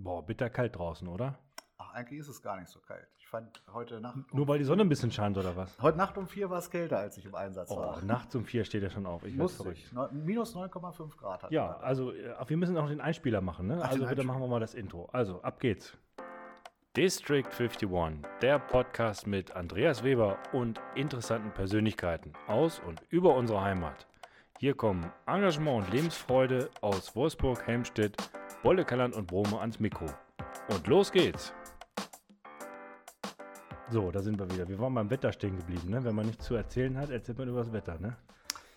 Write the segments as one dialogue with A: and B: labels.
A: Boah, bitterkalt draußen, oder?
B: Ach, eigentlich ist es gar nicht so kalt. Ich fand heute Nacht.
A: Nur weil die Sonne ein bisschen scheint, oder was?
B: Heute Nacht um vier war es kälter, als ich im Einsatz
A: Oh,
B: war.
A: nachts um vier steht er schon auf. Ich
B: Muss
A: verrückt.
B: Minus 9,5 Grad hat
A: Ja, also äh, wir müssen auch den Einspieler machen, ne?
B: Ach,
A: also bitte machen wir mal das Intro. Also, ab geht's. District 51, der Podcast mit Andreas Weber und interessanten Persönlichkeiten aus und über unsere Heimat. Hier kommen Engagement und Lebensfreude aus Wolfsburg, Helmstedt, Bollekelland und Brome ans Mikro. Und los geht's! So, da sind wir wieder. Wir waren beim Wetter stehen geblieben, ne? Wenn man nichts zu erzählen hat, erzählt man über das Wetter, ne?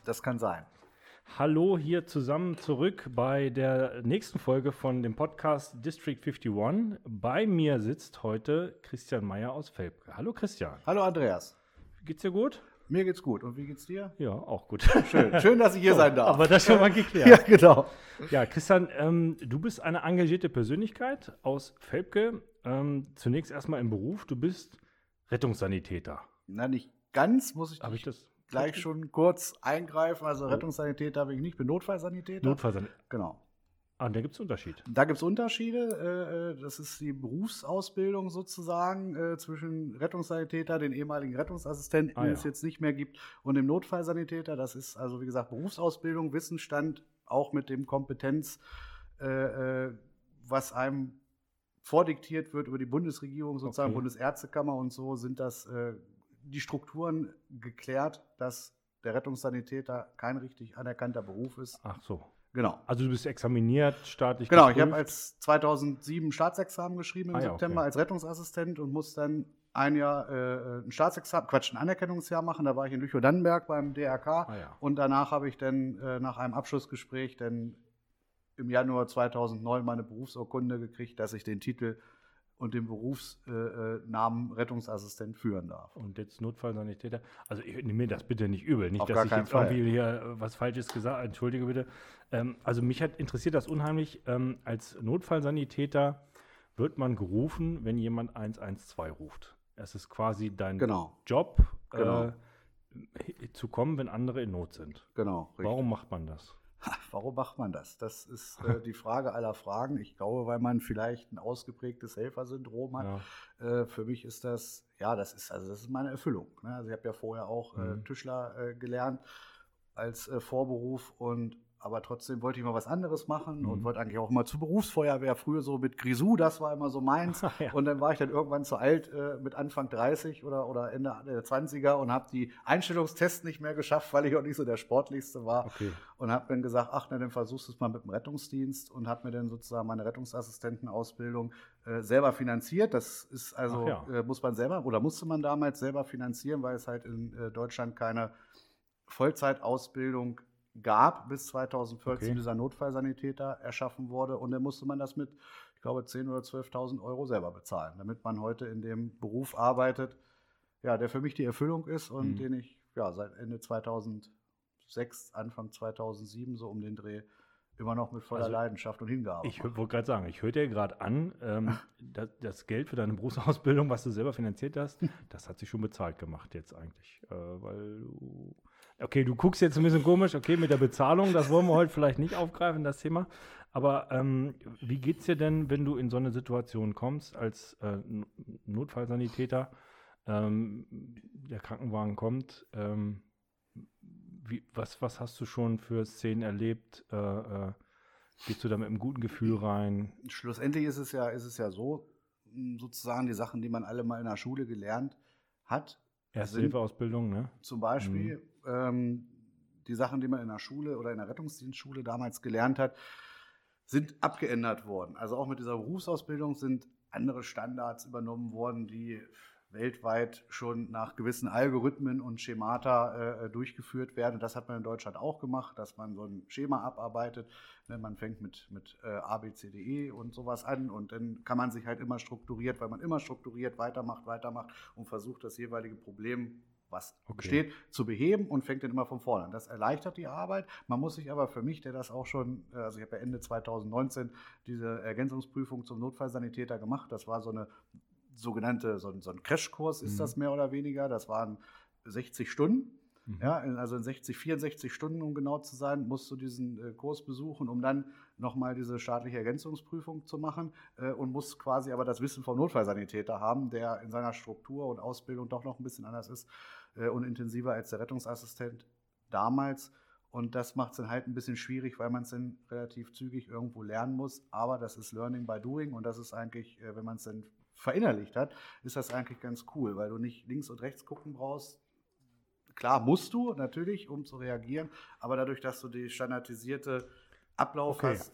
B: Das kann sein.
A: Hallo hier zusammen zurück bei der nächsten Folge von dem Podcast District 51. Bei mir sitzt heute Christian Meyer aus Felbke. Hallo Christian.
B: Hallo Andreas.
A: Geht's dir gut?
B: Mir geht's gut. Und wie geht's dir?
A: Ja, auch gut.
B: Schön. Schön, dass ich hier sein darf.
A: Aber das schon mal
B: ja,
A: geklärt.
B: genau.
A: Ja, Christian, ähm, du bist eine engagierte Persönlichkeit aus Felbke. Ähm, zunächst erstmal im Beruf. Du bist Rettungssanitäter.
B: Na, nicht ganz, muss ich
A: Habe ich das?
B: gleich schon kurz eingreifen. Also Rettungssanitäter bin ich nicht, bin Notfallsanitäter.
A: Notfallsanitäter.
B: Genau.
A: Ah, und da gibt es Unterschied.
B: Da gibt es Unterschiede. Das ist die Berufsausbildung sozusagen äh, zwischen Rettungssanitäter, den ehemaligen Rettungsassistenten,
A: Ah,
B: den
A: ja.
B: es jetzt nicht mehr gibt, und dem Notfallsanitäter. Das ist also, wie gesagt, Berufsausbildung, Wissensstand, auch mit dem Kompetenz, äh, äh, was einem vordiktiert wird über die Bundesregierung, sozusagen
A: Okay.
B: Bundesärztekammer und so, sind das die Strukturen geklärt, dass der Rettungssanitäter kein richtig anerkannter Beruf ist.
A: Ach so.
B: Genau.
A: Also du bist examiniert, staatlich
B: Genau, ich habe
A: geprüft.
B: als 2007 Staatsexamen geschrieben im
A: Ah
B: September
A: okay.
B: als Rettungsassistent und muss dann ein Jahr äh, ein Staatsexamen, Quatsch, ein Anerkennungsjahr machen. Da war ich in Lüchow-Dannenberg beim DRK
A: Ah ja.
B: und danach habe ich dann äh, nach einem Abschlussgespräch dann im Januar 2009 meine Berufsurkunde gekriegt, dass ich den Titel und den Berufsnamen äh, Namen Rettungsassistent führen darf.
A: Und jetzt Notfallsanitäter. Also ich nehme mir das bitte nicht übel. Nicht,
B: Auf
A: dass ich jetzt
B: Fall.
A: irgendwie hier äh, was Falsches gesagt habe. Entschuldige bitte. Ähm, also mich hat interessiert das unheimlich. Ähm, als Notfallsanitäter wird man gerufen, wenn jemand 112 ruft. Es ist quasi dein
B: Genau,
A: Job,
B: Genau.
A: äh, zu kommen, wenn andere in Not sind.
B: genau. richtig.
A: Warum macht man das?
B: Ha, Warum macht man das? Das ist äh, die Frage aller Fragen. Ich glaube, weil man vielleicht ein ausgeprägtes Helfersyndrom hat.
A: Ja.
B: Äh, für mich ist das, ja, das ist, also das ist meine Erfüllung. Ne? Also ich habe ja vorher auch äh,
A: Mhm.
B: Tischler äh, gelernt als äh, Vorberuf und aber trotzdem wollte ich mal was anderes machen und
A: Mhm.
B: wollte eigentlich auch mal zur Berufsfeuerwehr. Früher so mit Grisou, das war immer so meins.
A: Ja.
B: Und dann war ich dann irgendwann zu alt äh, mit Anfang 30 oder, oder Ende der 20er und habe die Einstellungstests nicht mehr geschafft, weil ich auch nicht so der Sportlichste war
A: Okay.
B: und habe dann gesagt, ach, na, dann versuchst du es mal mit dem Rettungsdienst und habe mir dann sozusagen meine Rettungsassistentenausbildung äh, selber finanziert. Das ist also,
A: ja.
B: äh, muss man selber oder musste man damals selber finanzieren, weil es halt in äh, Deutschland keine Vollzeitausbildung gab, bis 2014
A: Okay.
B: dieser Notfallsanitäter erschaffen wurde. Und dann musste man das mit, ich glaube, 10.000 oder 12.000 Euro selber bezahlen, damit man heute in dem Beruf arbeitet, ja, der für mich die Erfüllung ist und
A: Mhm.
B: den ich ja, seit Ende 2006, Anfang 2007 so um den Dreh immer noch mit voller
A: Also,
B: Leidenschaft und Hingabe.
A: Ich wollte gerade sagen, ich höre dir gerade an, ähm, das, das Geld für deine Berufsausbildung, was du selber finanziert hast, das hat sich schon bezahlt gemacht jetzt eigentlich. Äh, weil du, okay, du guckst jetzt ein bisschen komisch, okay, mit der Bezahlung, das wollen wir heute vielleicht nicht aufgreifen, das Thema. Aber ähm, wie geht's dir denn, wenn du in so eine Situation kommst als äh, Notfallsanitäter? Ähm, der Krankenwagen kommt. Ähm, wie, was, was hast du schon für Szenen erlebt? Äh, äh, gehst du da mit einem guten Gefühl rein?
B: Schlussendlich ist es ja, ist es ja so, sozusagen die Sachen, die man alle mal in der Schule gelernt hat,
A: Erste-Hilfe-Ausbildung, ne?
B: zum Beispiel ähm, die Sachen, die man in der Schule oder in der Rettungsdienstschule damals gelernt hat, sind abgeändert worden. Also auch mit dieser Berufsausbildung sind andere Standards übernommen worden, die weltweit schon nach gewissen Algorithmen und Schemata äh, durchgeführt werden. Das hat man in Deutschland auch gemacht, dass man so ein Schema abarbeitet. Ne, man fängt mit, mit äh, A, B, C, D, E und sowas an und dann kann man sich halt immer strukturiert, weil man immer strukturiert weitermacht, weitermacht und versucht, das jeweilige Problem was
A: Okay.
B: besteht, zu beheben und fängt dann immer von vorne an. Das erleichtert die Arbeit. Man muss sich aber für mich, der das auch schon, äh, also ich habe ja Ende 2019 diese Ergänzungsprüfung zum Notfallsanitäter gemacht. Das war so eine sogenannte, so ein, so ein Crashkurs ist
A: Mhm.
B: das mehr oder weniger. Das waren 60 Stunden. Mhm. Ja, also in 60, 64 Stunden, um genau zu sein, musst du diesen äh, Kurs besuchen, um dann nochmal diese staatliche Ergänzungsprüfung zu machen äh, und musst quasi aber das Wissen vom Notfallsanitäter haben, der in seiner Struktur und Ausbildung doch noch ein bisschen anders ist äh, und intensiver als der Rettungsassistent damals. Und das macht es dann halt ein bisschen schwierig, weil man es dann relativ zügig irgendwo lernen muss. Aber das ist Learning by Doing und das ist eigentlich, äh, wenn man es dann verinnerlicht hat, ist das eigentlich ganz cool, weil du nicht links und rechts gucken brauchst. Klar musst du natürlich, um zu reagieren, aber dadurch, dass du die standardisierte Ablauf okay. hast,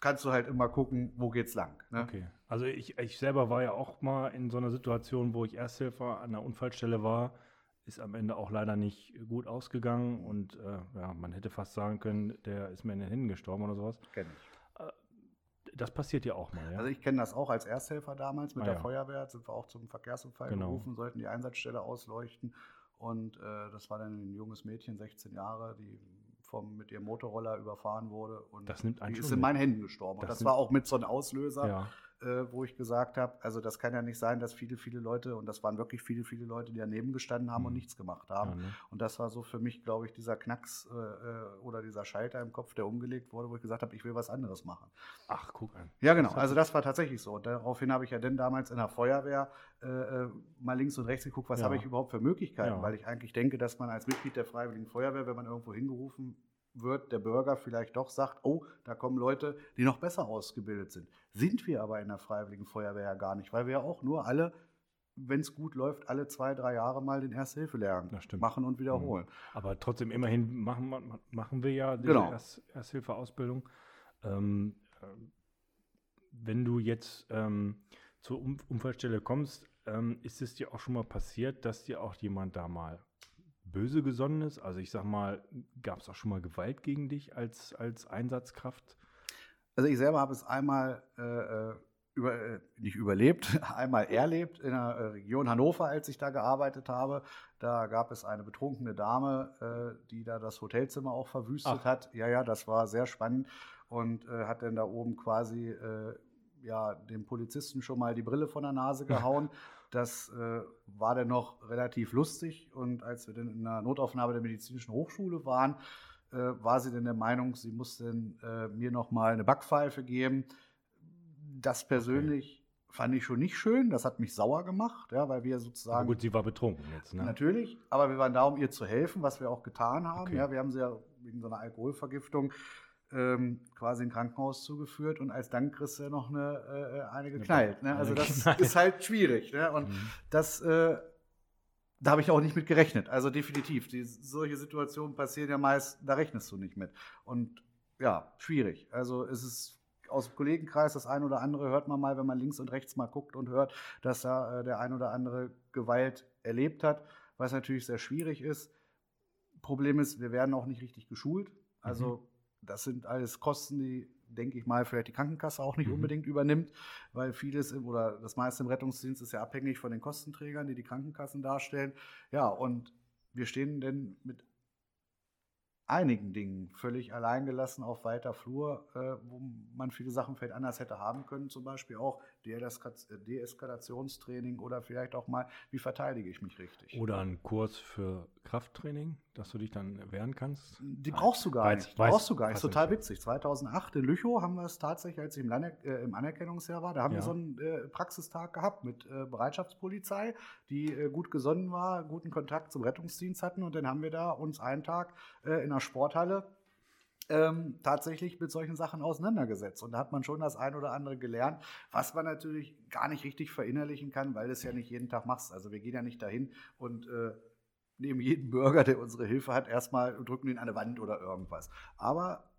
B: kannst du halt immer gucken, wo geht's lang.
A: Ne? Okay. Also ich, ich selber war ja auch mal in so einer Situation, wo ich Ersthelfer an der Unfallstelle war. Ist am Ende auch leider nicht gut ausgegangen und äh, ja, man hätte fast sagen können, der ist mir in den Händen gestorben oder sowas. Kenn ich. Äh, das passiert ja auch mal, ja?
B: Also ich kenne das auch als Ersthelfer damals mit ah, der ja. Feuerwehr, sind wir auch zum Verkehrsunfall genau. gerufen, sollten die Einsatzstelle ausleuchten. Und äh, das war dann ein junges Mädchen, 16 Jahre, die vom, mit ihrem Motorroller überfahren wurde. Und
A: das nimmt
B: die ist in meinen Händen gestorben. Das und das war auch mit so einem Auslöser. Ja äh, wo ich gesagt habe, also das kann ja nicht sein, dass viele, viele Leute, und das waren wirklich viele, viele Leute, die daneben gestanden haben mhm. und nichts gemacht haben. Ja, ne? Und das war so für mich, glaube ich, dieser Knacks äh, äh, oder dieser Schalter im Kopf, der umgelegt wurde, wo ich gesagt habe, ich will was anderes machen.
A: Ach, guck an.
B: Ja, genau. Also das war tatsächlich so. Und daraufhin habe ich ja dann damals in der Feuerwehr äh, äh mal links und rechts geguckt, was ja. habe ich überhaupt für Möglichkeiten, ja. weil ich eigentlich denke, dass man als Mitglied der Freiwilligen Feuerwehr, wenn man irgendwo hingerufen wird der Bürger vielleicht doch sagt, oh, da kommen Leute, die noch besser ausgebildet sind. Sind wir aber in der Freiwilligen Feuerwehr ja gar nicht, weil wir ja auch nur alle, wenn es gut läuft, alle zwei, drei Jahre mal den Erste-Hilfe-Lehrgang machen und wiederholen. Mhm.
A: Aber trotzdem, immerhin machen, machen wir ja diese genau. Erst, Ersthilfe-Ausbildung. Ähm, äh, wenn du jetzt ähm, zur Unfallstelle kommst, ähm, ist es dir auch schon mal passiert, dass dir auch jemand da mal böse gesonnen ist? Also ich sag mal, gab es auch schon mal Gewalt gegen dich als, als Einsatzkraft?
B: Also ich selber habe es einmal äh, äh über, äh, nicht überlebt, einmal erlebt in der äh, Region Hannover, als ich da gearbeitet habe. Da gab es eine betrunkene Dame, äh, die da das Hotelzimmer auch verwüstet Ach. hat. Ja, ja, das war sehr spannend und hat dann da oben quasi ja, dem Polizisten schon mal die Brille von der Nase gehauen. Das äh, war dann noch relativ lustig. Und als wir dann in der Notaufnahme der Medizinischen Hochschule waren, äh, war sie dann der Meinung, sie muss dann äh, mir noch mal eine Backpfeife geben. Das persönlich okay. fand ich schon nicht schön. Das hat mich sauer gemacht, ja, weil wir sozusagen. Aber
A: gut, sie war betrunken jetzt, ne?
B: Natürlich, aber wir waren da, um ihr zu helfen, was wir auch getan haben. Okay. Ja, wir haben sie ja wegen so einer Alkoholvergiftung ähm, quasi ein Krankenhaus zugeführt und als Dank kriegst du noch eine, äh, eine geknallt. Ne? Also das ist halt schwierig. Ne? Und mhm. das, äh, da habe ich auch nicht mit gerechnet. Also definitiv. Die, solche Situationen passieren ja meist, da rechnest du nicht mit. Und ja, schwierig. Also es ist aus dem Kollegenkreis das ein oder andere hört man mal, wenn man links und rechts mal guckt und hört, dass da äh, der ein oder andere Gewalt erlebt hat, was natürlich sehr schwierig ist. Problem ist, wir werden auch nicht richtig geschult. Also mhm das sind alles Kosten, die, denke ich mal, vielleicht die Krankenkasse auch nicht mhm. unbedingt übernimmt, weil vieles im, oder das meiste im Rettungsdienst ist ja abhängig von den Kostenträgern, die die Krankenkassen darstellen. Ja, und wir stehen denn mit einigen Dingen völlig alleingelassen auf weiter Flur, äh, wo man viele Sachen vielleicht anders hätte haben können, zum Beispiel auch Deeskalationstraining oder vielleicht auch mal, wie verteidige ich mich richtig.
A: Oder ein Kurs für Krafttraining, dass du dich dann wehren kannst.
B: Die brauchst du gar weiß, nicht. Die brauchst du gar nicht. Total witzig. 2008 in Lüchow haben wir es tatsächlich, als ich im, Lande, äh, im Anerkennungsjahr war, da haben ja. wir so einen äh, Praxistag gehabt mit äh, Bereitschaftspolizei, die äh, gut gesonnen war, guten Kontakt zum Rettungsdienst hatten und dann haben wir da uns einen Tag äh, in einer Sporthalle ähm, tatsächlich mit solchen Sachen auseinandergesetzt. Und da hat man schon das ein oder andere gelernt, was man natürlich gar nicht richtig verinnerlichen kann, weil du es ja nicht jeden Tag machst. Also wir gehen ja nicht dahin und äh, nehmen jeden Bürger, der unsere Hilfe hat, erstmal und drücken ihn an eine Wand oder irgendwas. Aber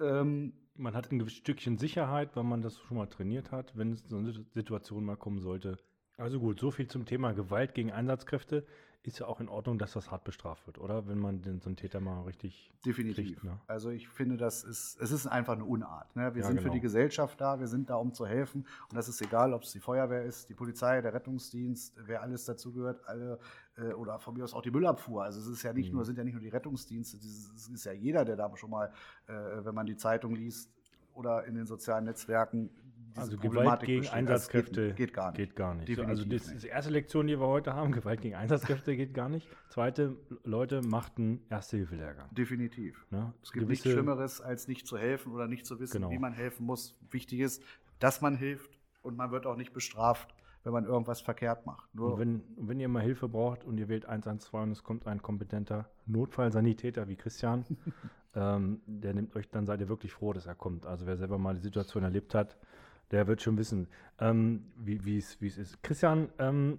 A: ähm, man hat ein Stückchen Sicherheit, weil man das schon mal trainiert hat, wenn es so eine Situation mal kommen sollte. Also gut, so viel zum Thema Gewalt gegen Einsatzkräfte ist ja auch in Ordnung, dass das hart bestraft wird, oder? Wenn man den, so einen Täter mal richtig.
B: Definitiv. Kriegt, ne? Also ich finde, das ist, es ist einfach eine Unart. Ne? Wir ja, sind genau. für die Gesellschaft da, wir sind da, um zu helfen. Und das ist egal, ob es die Feuerwehr ist, die Polizei, der Rettungsdienst, wer alles dazu gehört, alle, äh, oder von mir aus auch die Müllabfuhr. Also es ist ja nicht mhm. nur, sind ja nicht nur die Rettungsdienste, es ist ja jeder, der da schon mal, äh, wenn man die Zeitung liest oder in den sozialen Netzwerken
A: Also Gewalt gegen
B: geht
A: Einsatzkräfte
B: nicht. Geht gar nicht.
A: Geht gar nicht.
B: Definitiv
A: also das ist die erste Lektion, die wir heute haben. Gewalt gegen Einsatzkräfte geht gar nicht. Zweite, Leute, macht einen Erste-Hilfe-Lehrgang.
B: Definitiv.
A: Ne?
B: Es gibt nichts Schlimmeres, als nicht zu helfen oder nicht zu wissen,
A: Genau.
B: wie man helfen muss. Wichtig ist, dass man hilft und man wird auch nicht bestraft, wenn man irgendwas verkehrt macht. Nur
A: Und wenn, wenn ihr mal Hilfe braucht und ihr wählt 112 und es kommt ein kompetenter Notfallsanitäter wie Christian, ähm, der nimmt euch, dann seid ihr wirklich froh, dass er kommt. Also wer selber mal die Situation erlebt hat, der wird schon wissen, ähm, wie es ist. Christian, ähm,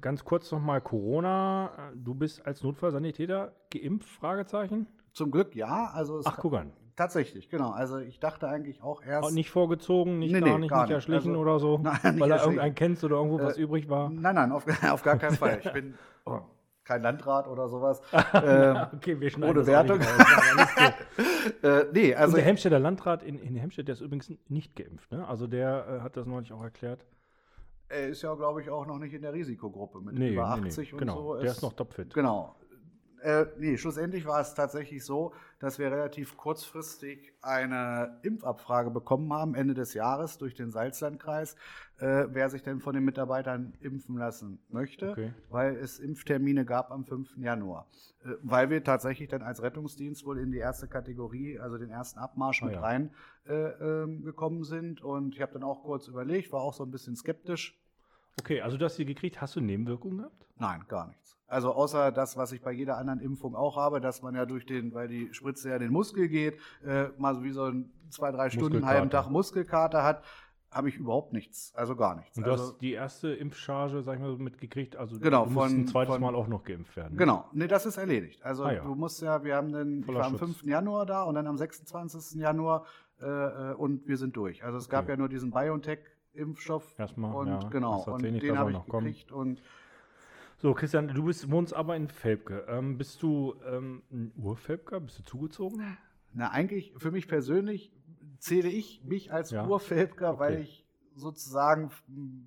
A: ganz kurz nochmal Corona. Du bist als Notfallsanitäter geimpft? Fragezeichen.
B: zum Glück ja, also
A: Ach, guck an.
B: tatsächlich, genau. Also ich dachte eigentlich auch erst.
A: Auch nicht vorgezogen, nicht
B: Nee,
A: gar
B: nee,
A: nicht,
B: gar
A: nicht
B: nicht.
A: erschlichen
B: Also-
A: oder so,
B: Nein,
A: weil
B: erschlichen.
A: irgendeinen kennst oder irgendwo was
B: Äh,
A: übrig war.
B: Nein, nein, auf, auf gar keinen Fall. Ich bin oh, kein Landrat oder sowas. ähm,
A: okay, wir schneiden
B: ohne Wertung. äh, nee,
A: Also
B: also
A: der Hemstädter Landrat in, in Hemstedt, der ist übrigens nicht geimpft. Ne? Also der äh, hat das neulich auch erklärt.
B: er ist ja, glaube ich, auch noch nicht in der Risikogruppe mit
A: Nee,
B: über
A: nee, nee,
B: 80 und
A: genau.
B: so.
A: der
B: Es-
A: ist noch topfit.
B: Genau. Äh, nee, schlussendlich war es tatsächlich so, dass wir relativ kurzfristig eine Impfabfrage bekommen haben, Ende des Jahres durch den Salzlandkreis, äh, wer sich denn von den Mitarbeitern impfen lassen möchte,
A: Okay.
B: weil es Impftermine gab am 5. Januar. Äh, weil wir tatsächlich dann als Rettungsdienst wohl in die erste Kategorie, also den ersten Abmarsch
A: Ah,
B: mit
A: ja.
B: rein äh, ähm, gekommen sind. Und ich habe dann auch kurz überlegt, war auch so ein bisschen skeptisch.
A: Okay, also du hast sie gekriegt. Hast du Nebenwirkungen gehabt?
B: Nein, gar nichts. Also außer das, was ich bei jeder anderen Impfung auch habe, dass man ja durch den, weil die Spritze ja in den Muskel geht, äh, mal so wie so ein zwei, drei Stunden, halben. Tag Muskelkater hat, habe ich überhaupt nichts. Also gar nichts.
A: Und du
B: also,
A: hast die erste Impfcharge, sag ich mal, so mitgekriegt. Also
B: Genau,
A: du musst ein
B: von-
A: zweites
B: von-
A: Mal auch noch geimpft werden.
B: Genau, nee, das ist erledigt. Also
A: Ah, ja.
B: du musst ja, wir haben den, ich war am
A: Schutz.
B: 5. Januar da und dann am 26. Januar äh, äh, und wir sind durch. Also es gab
A: Okay.
B: ja nur diesen BioNTech-Impfstoff
A: Erstmal,
B: und
A: ja,
B: genau, und den habe ich
A: noch kommen.
B: gekriegt und
A: So, Christian, du bist, wohnst aber in Felbke. Ähm, bist du ähm, ein Urfelbker? Bist du zugezogen?
B: Na, eigentlich für mich persönlich zähle ich mich als
A: Ja.
B: Urfelbker, weil
A: Okay.
B: ich sozusagen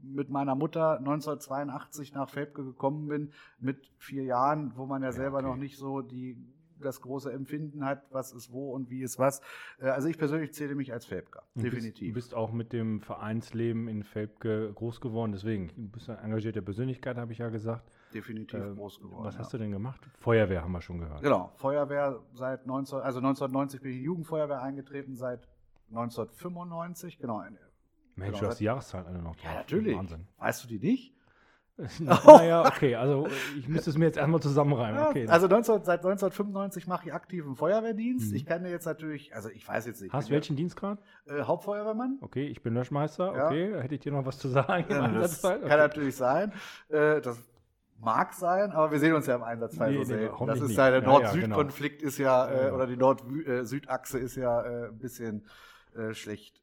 B: mit meiner Mutter 1982 nach Felbke gekommen bin, mit vier Jahren, wo man ja,
A: Ja,
B: selber
A: okay.
B: noch nicht so die, das große Empfinden hat, was ist wo und wie ist was. Äh, Also ich persönlich zähle mich als Felbker,
A: Du bist-
B: definitiv.
A: Du bist auch mit dem Vereinsleben in Felbke groß geworden. Deswegen, du bist eine engagierte Persönlichkeit, habe ich ja gesagt.
B: definitiv
A: Ähm,
B: groß geworden.
A: Was
B: ja.
A: hast du denn gemacht? Feuerwehr haben wir schon gehört.
B: Genau, Feuerwehr seit 19, also 1990 bin ich in die Jugendfeuerwehr eingetreten, seit 1995, genau.
A: Mensch,
B: Genau,
A: du hast die Jahreszahlen alle noch drauf.
B: Ja, natürlich.
A: Wahnsinn.
B: Weißt du die nicht?
A: naja, okay, also ich müsste es mir jetzt erstmal zusammenreimen. Okay.
B: Also 19, seit 1995 mache ich aktiven Feuerwehrdienst.
A: Mhm.
B: Ich kann dir jetzt natürlich, also ich weiß jetzt nicht.
A: Hast
B: bin
A: welchen Dienstgrad?
B: Ja, äh, Hauptfeuerwehrmann.
A: Okay, ich bin Löschmeister.
B: Ja.
A: Okay, hätte ich dir noch was zu sagen? im
B: Ja, das
A: Einsatzfall?
B: kann
A: Okay.
B: natürlich sein. Äh, das mag sein, aber wir sehen uns ja im Einsatzfall
A: Nee,
B: so
A: nee,
B: selten. das ist ja der Nord-Süd-Konflikt ist ja, äh, oder die Nord-Süd-Achse ist ja äh, ein bisschen äh, schlecht,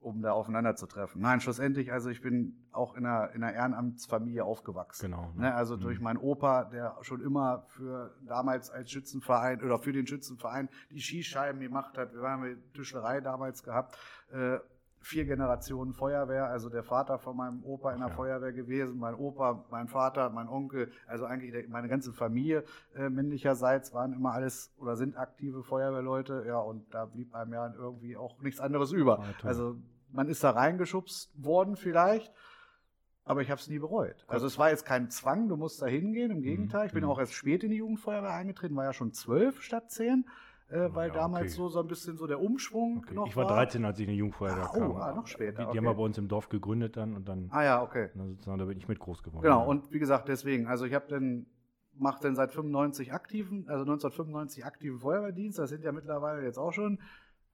B: um da aufeinander zu treffen. Nein, schlussendlich, also ich bin auch in einer, in einer Ehrenamtsfamilie aufgewachsen.
A: Genau.
B: Ne, also
A: Mhm.
B: durch meinen Opa, der schon immer für damals als Schützenverein oder für den Schützenverein die Skischeiben gemacht hat. Wir haben eine Tischlerei damals gehabt. Äh, vier Generationen Feuerwehr, also der Vater von meinem Opa in der
A: ja.
B: Feuerwehr gewesen, mein Opa, mein Vater, mein Onkel, also eigentlich meine ganze Familie äh, männlicherseits waren immer alles oder sind aktive Feuerwehrleute, ja, und da blieb einem ja irgendwie auch nichts anderes über.
A: Ah, toll.
B: Also man ist da reingeschubst worden vielleicht, aber ich habe es nie bereut. Also es war jetzt kein Zwang, du musst da hingehen, im Gegenteil. Ich bin
A: mhm.
B: auch erst spät in die Jugendfeuerwehr eingetreten, war ja schon zwölf statt zehn, äh, weil
A: Ja,
B: damals
A: okay.
B: so, so ein bisschen so der Umschwung
A: Okay.
B: noch
A: Ich war 13, als ich in die Jungfeuerwehr
B: Ah, oh,
A: kam.
B: ah, noch später,
A: Die, die
B: okay.
A: haben wir bei uns im Dorf gegründet dann und dann,
B: Ah ja, okay.
A: sozusagen, da bin ich mit groß geworden.
B: Genau,
A: Ja.
B: und wie gesagt, deswegen, also ich habe dann, mache dann seit 95 aktiven, also 1995 aktiven Feuerwehrdienst, das sind ja mittlerweile jetzt auch schon,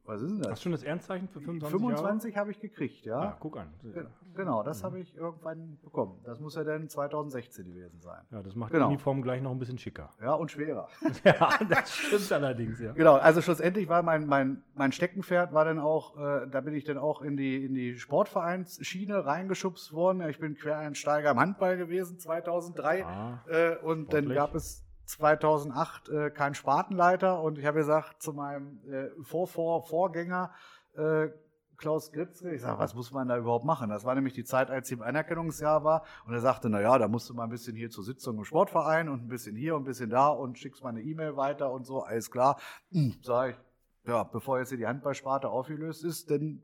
B: was ist denn das?
A: Hast du schon das Ehrenzeichen für 25
B: 25 habe ich gekriegt, ja.
A: Jahre? Ah, guck an.
B: Ge- Genau, das
A: Mhm.
B: habe ich irgendwann bekommen. Das muss ja dann 2016 gewesen sein.
A: Ja, das macht
B: Genau.
A: die Uniform gleich noch ein bisschen schicker.
B: Ja, und schwerer.
A: ja, das stimmt allerdings, ja.
B: Genau, also schlussendlich war mein, mein, mein Steckenpferd war dann auch, äh, da bin ich dann auch in die, in die Sportvereinsschiene reingeschubst worden. Ich bin Quereinsteiger im Handball gewesen 2003
A: Ah,
B: äh, und dann
A: sportlich.
B: gab es 2008 äh, keinen Spatenleiter und ich habe gesagt zu meinem äh, Vor -Vor Vorgänger äh, Klaus Gritzke, ich sage, was muss man da überhaupt machen? Das war nämlich die Zeit, als ich im Anerkennungsjahr war und er sagte, na ja, da musst du mal ein bisschen hier zur Sitzung im Sportverein und ein bisschen hier und ein bisschen da und schickst mal eine E-Mail weiter und so, alles klar. Hm, sag ich, ja, bevor jetzt hier die Handballsparte aufgelöst ist, dann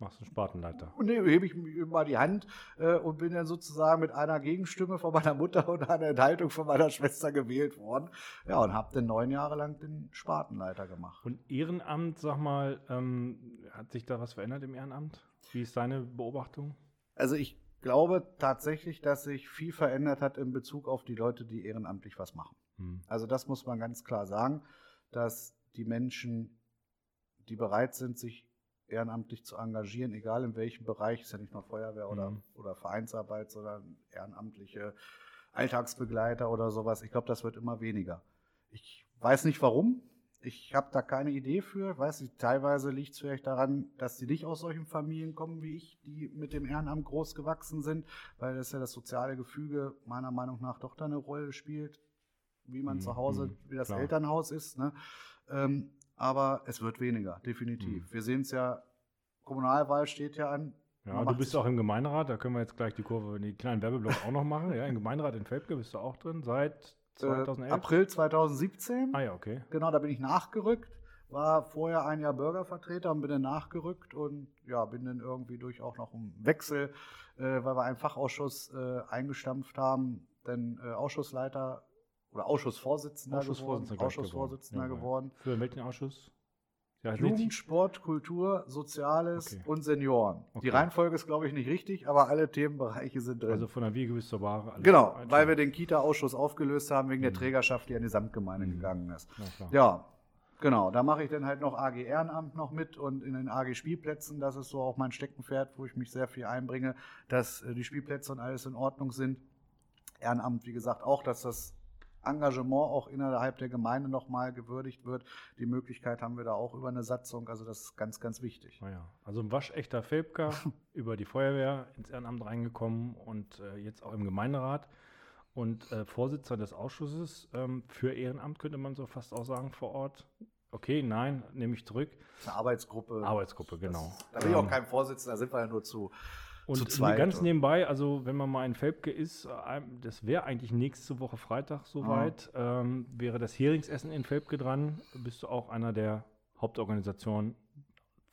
A: Machst du einen Spatenleiter.
B: Und nee, hebe ich mir mal die Hand äh, und bin dann sozusagen mit einer Gegenstimme von meiner Mutter und einer Enthaltung von meiner Schwester gewählt worden. Ja, und habe dann neun Jahre lang den Spatenleiter gemacht.
A: Und Ehrenamt, sag mal, ähm, hat sich da was verändert im Ehrenamt? Wie ist deine Beobachtung?
B: Also ich glaube tatsächlich, dass sich viel verändert hat in Bezug auf die Leute, die ehrenamtlich was machen.
A: Hm.
B: Also das muss man ganz klar sagen, dass die Menschen, die bereit sind, sich ehrenamtlich zu engagieren, egal in welchem Bereich, ist ja nicht nur Feuerwehr oder,
A: Mhm.
B: oder Vereinsarbeit, sondern ehrenamtliche Alltagsbegleiter oder sowas. Ich glaube, das wird immer weniger. Ich weiß nicht warum. Ich habe da keine Idee für. Ich weiß nicht, teilweise liegt es vielleicht daran, dass die nicht aus solchen Familien kommen wie ich, die mit dem Ehrenamt groß gewachsen sind, weil das ja das soziale Gefüge meiner Meinung nach doch da eine Rolle spielt, wie man
A: Mhm,
B: zu Hause,
A: mhm,
B: wie das
A: klar.
B: Elternhaus ist. Ne? Ähm, aber es wird weniger, definitiv.
A: Mhm.
B: Wir sehen es ja, Kommunalwahl steht ja an.
A: Ja, du bist auch im Gemeinderat, da können wir jetzt gleich die Kurve, den kleinen Werbeblock auch noch machen. Ja, im Gemeinderat in Felbke bist du auch drin, seit
B: Äh,
A: 2011.
B: April 2017.
A: Ah ja, okay.
B: Genau, da bin ich nachgerückt. War vorher ein Jahr Bürgervertreter und bin dann nachgerückt und ja, bin dann irgendwie durch auch noch einen Wechsel, äh, weil wir einen Fachausschuss äh, eingestampft haben, dann äh, Ausschussleiter oder Ausschussvorsitzender,
A: Ausschussvorsitzender,
B: geworden.
A: gleich
B: Ausschussvorsitzender
A: geworden.
B: geworden.
A: Für welchen Ausschuss? Ja,
B: Jugend, Sport, Kultur, Soziales
A: Okay.
B: und Senioren. Die
A: Okay.
B: Reihenfolge ist, glaube ich, nicht richtig, aber alle Themenbereiche sind drin.
A: Also von der Wiege bis zur alles
B: genau, weil wir den Kita-Ausschuss aufgelöst haben wegen der
A: Mhm.
B: Trägerschaft, die an die Samtgemeinde
A: Mhm.
B: gegangen ist. Ja, genau. Da mache ich dann halt noch AG Ehrenamt noch mit und in den AG Spielplätzen, das ist so auch mein Steckenpferd, wo ich mich sehr viel einbringe, dass äh, die Spielplätze und alles in Ordnung sind. Ehrenamt, wie gesagt, auch, dass das Engagement auch innerhalb der Gemeinde nochmal gewürdigt wird. Die Möglichkeit haben wir da auch über eine Satzung, also das ist ganz, ganz wichtig.
A: Naja, also ein waschechter Felbker, über die Feuerwehr ins Ehrenamt reingekommen und äh, jetzt auch im Gemeinderat und äh, Vorsitzender des Ausschusses ähm, für Ehrenamt, könnte man so fast auch sagen, vor Ort. Okay, nein, nehme ich zurück.
B: Eine Arbeitsgruppe.
A: Arbeitsgruppe, genau.
B: Das, da bin ich auch
A: Ähm,
B: kein Vorsitzender, da sind wir ja nur zu.
A: Und
B: zu zweit
A: ganz
B: und-
A: nebenbei, also wenn man mal in Felbke ist, äh, das wäre eigentlich nächste Woche Freitag soweit, ähm, wäre das Heringsessen in Felbke dran. Bist du auch einer der Hauptorganisationen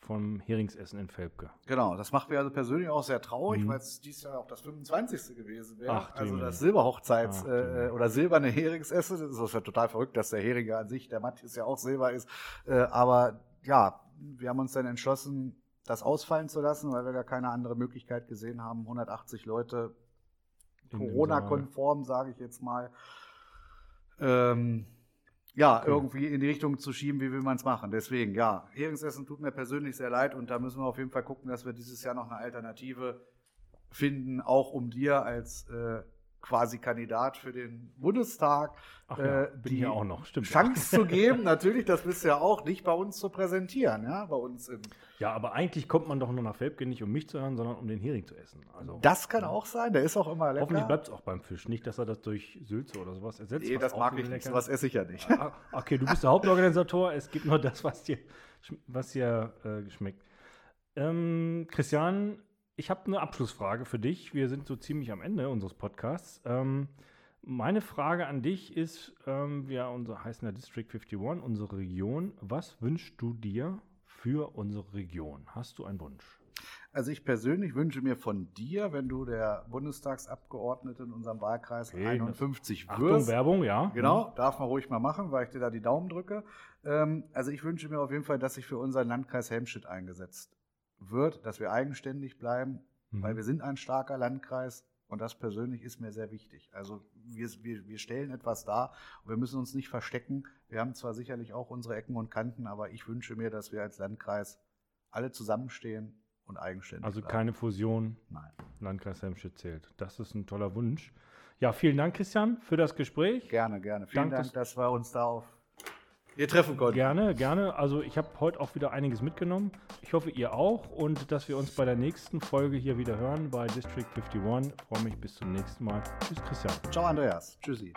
A: vom Heringsessen in Felbke?
B: Genau, das macht mir also persönlich auch sehr traurig,
A: Mhm.
B: weil es dieses Jahr auch das 25. gewesen wäre.
A: Ach,
B: also das Silberhochzeits-
A: Ach,
B: äh, oder silberne Heringsessen. Das ist ja total verrückt, dass der Hering ja an sich, der Matthias ja auch Silber ist. Äh, aber ja, wir haben uns dann entschlossen, das ausfallen zu lassen, weil wir gar keine andere Möglichkeit gesehen haben. 180 Leute, Corona-konform, sage ich jetzt mal. Ähm, ja,
A: Okay.
B: irgendwie in die Richtung zu schieben, wie will man es machen. Deswegen, ja, Heringsessen tut mir persönlich sehr leid und da müssen wir auf jeden Fall gucken, dass wir dieses Jahr noch eine Alternative finden, auch um dir als äh, quasi Kandidat für den Bundestag
A: Ach ja,
B: äh,
A: ich ja auch noch, stimmt.
B: Chance zu geben, natürlich, das bist du ja auch, dich bei uns zu präsentieren, ja, bei uns im
A: Ja, aber eigentlich kommt man doch nur nach Felbke nicht, um mich zu hören, sondern um den Hering zu essen. Also,
B: Das kann auch sein, der ist auch immer lecker.
A: Hoffentlich bleibt es auch beim Fisch. Nicht, dass er das durch Sülze oder sowas ersetzt.
B: Nee, das mag ich nicht, sowas esse ich ja nicht.
A: Ah, Okay, du bist der Hauptorganisator. Es gibt nur das, was dir, was dir äh, schmeckt. Ähm, Christian, ich habe eine Abschlussfrage für dich. Wir sind so ziemlich am Ende unseres Podcasts. Ähm, meine Frage an dich ist, ähm, wir unser, heißen ja District 51, unsere Region. Was wünschst du dir für unsere Region? Hast du einen Wunsch?
B: Also ich persönlich wünsche mir von dir, wenn du der Bundestagsabgeordnete in unserem Wahlkreis
A: Okay,
B: 51
A: Achtung,
B: wirst.
A: Werbung, ja.
B: Genau, darf man ruhig mal machen, weil ich dir da die Daumen drücke. Ähm, also ich wünsche mir auf jeden Fall, dass sich für unseren Landkreis Helmstedt eingesetzt wird, dass wir eigenständig bleiben,
A: Mhm.
B: weil wir sind ein starker Landkreis und das persönlich ist mir sehr wichtig. Also wir, wir, wir stellen etwas dar und wir müssen uns nicht verstecken. Wir haben zwar sicherlich auch unsere Ecken und Kanten, aber ich wünsche mir, dass wir als Landkreis alle zusammenstehen und eigenständig
A: Also
B: bleiben.
A: keine Fusion,
B: Nein.
A: Landkreis Helmstedt zählt. Das ist ein toller Wunsch. Ja, vielen Dank, Christian, für das Gespräch.
B: Gerne, gerne. Vielen
A: Dank,
B: Dank, dass wir uns da auf ihr treffen konnten.
A: Gerne, gerne. Also ich habe heute auch wieder einiges mitgenommen. Ich hoffe, ihr auch und dass wir uns bei der nächsten Folge hier wieder hören bei District 51. Freue mich bis zum nächsten Mal. Tschüss, Christian.
B: Ciao, Andreas. Tschüssi.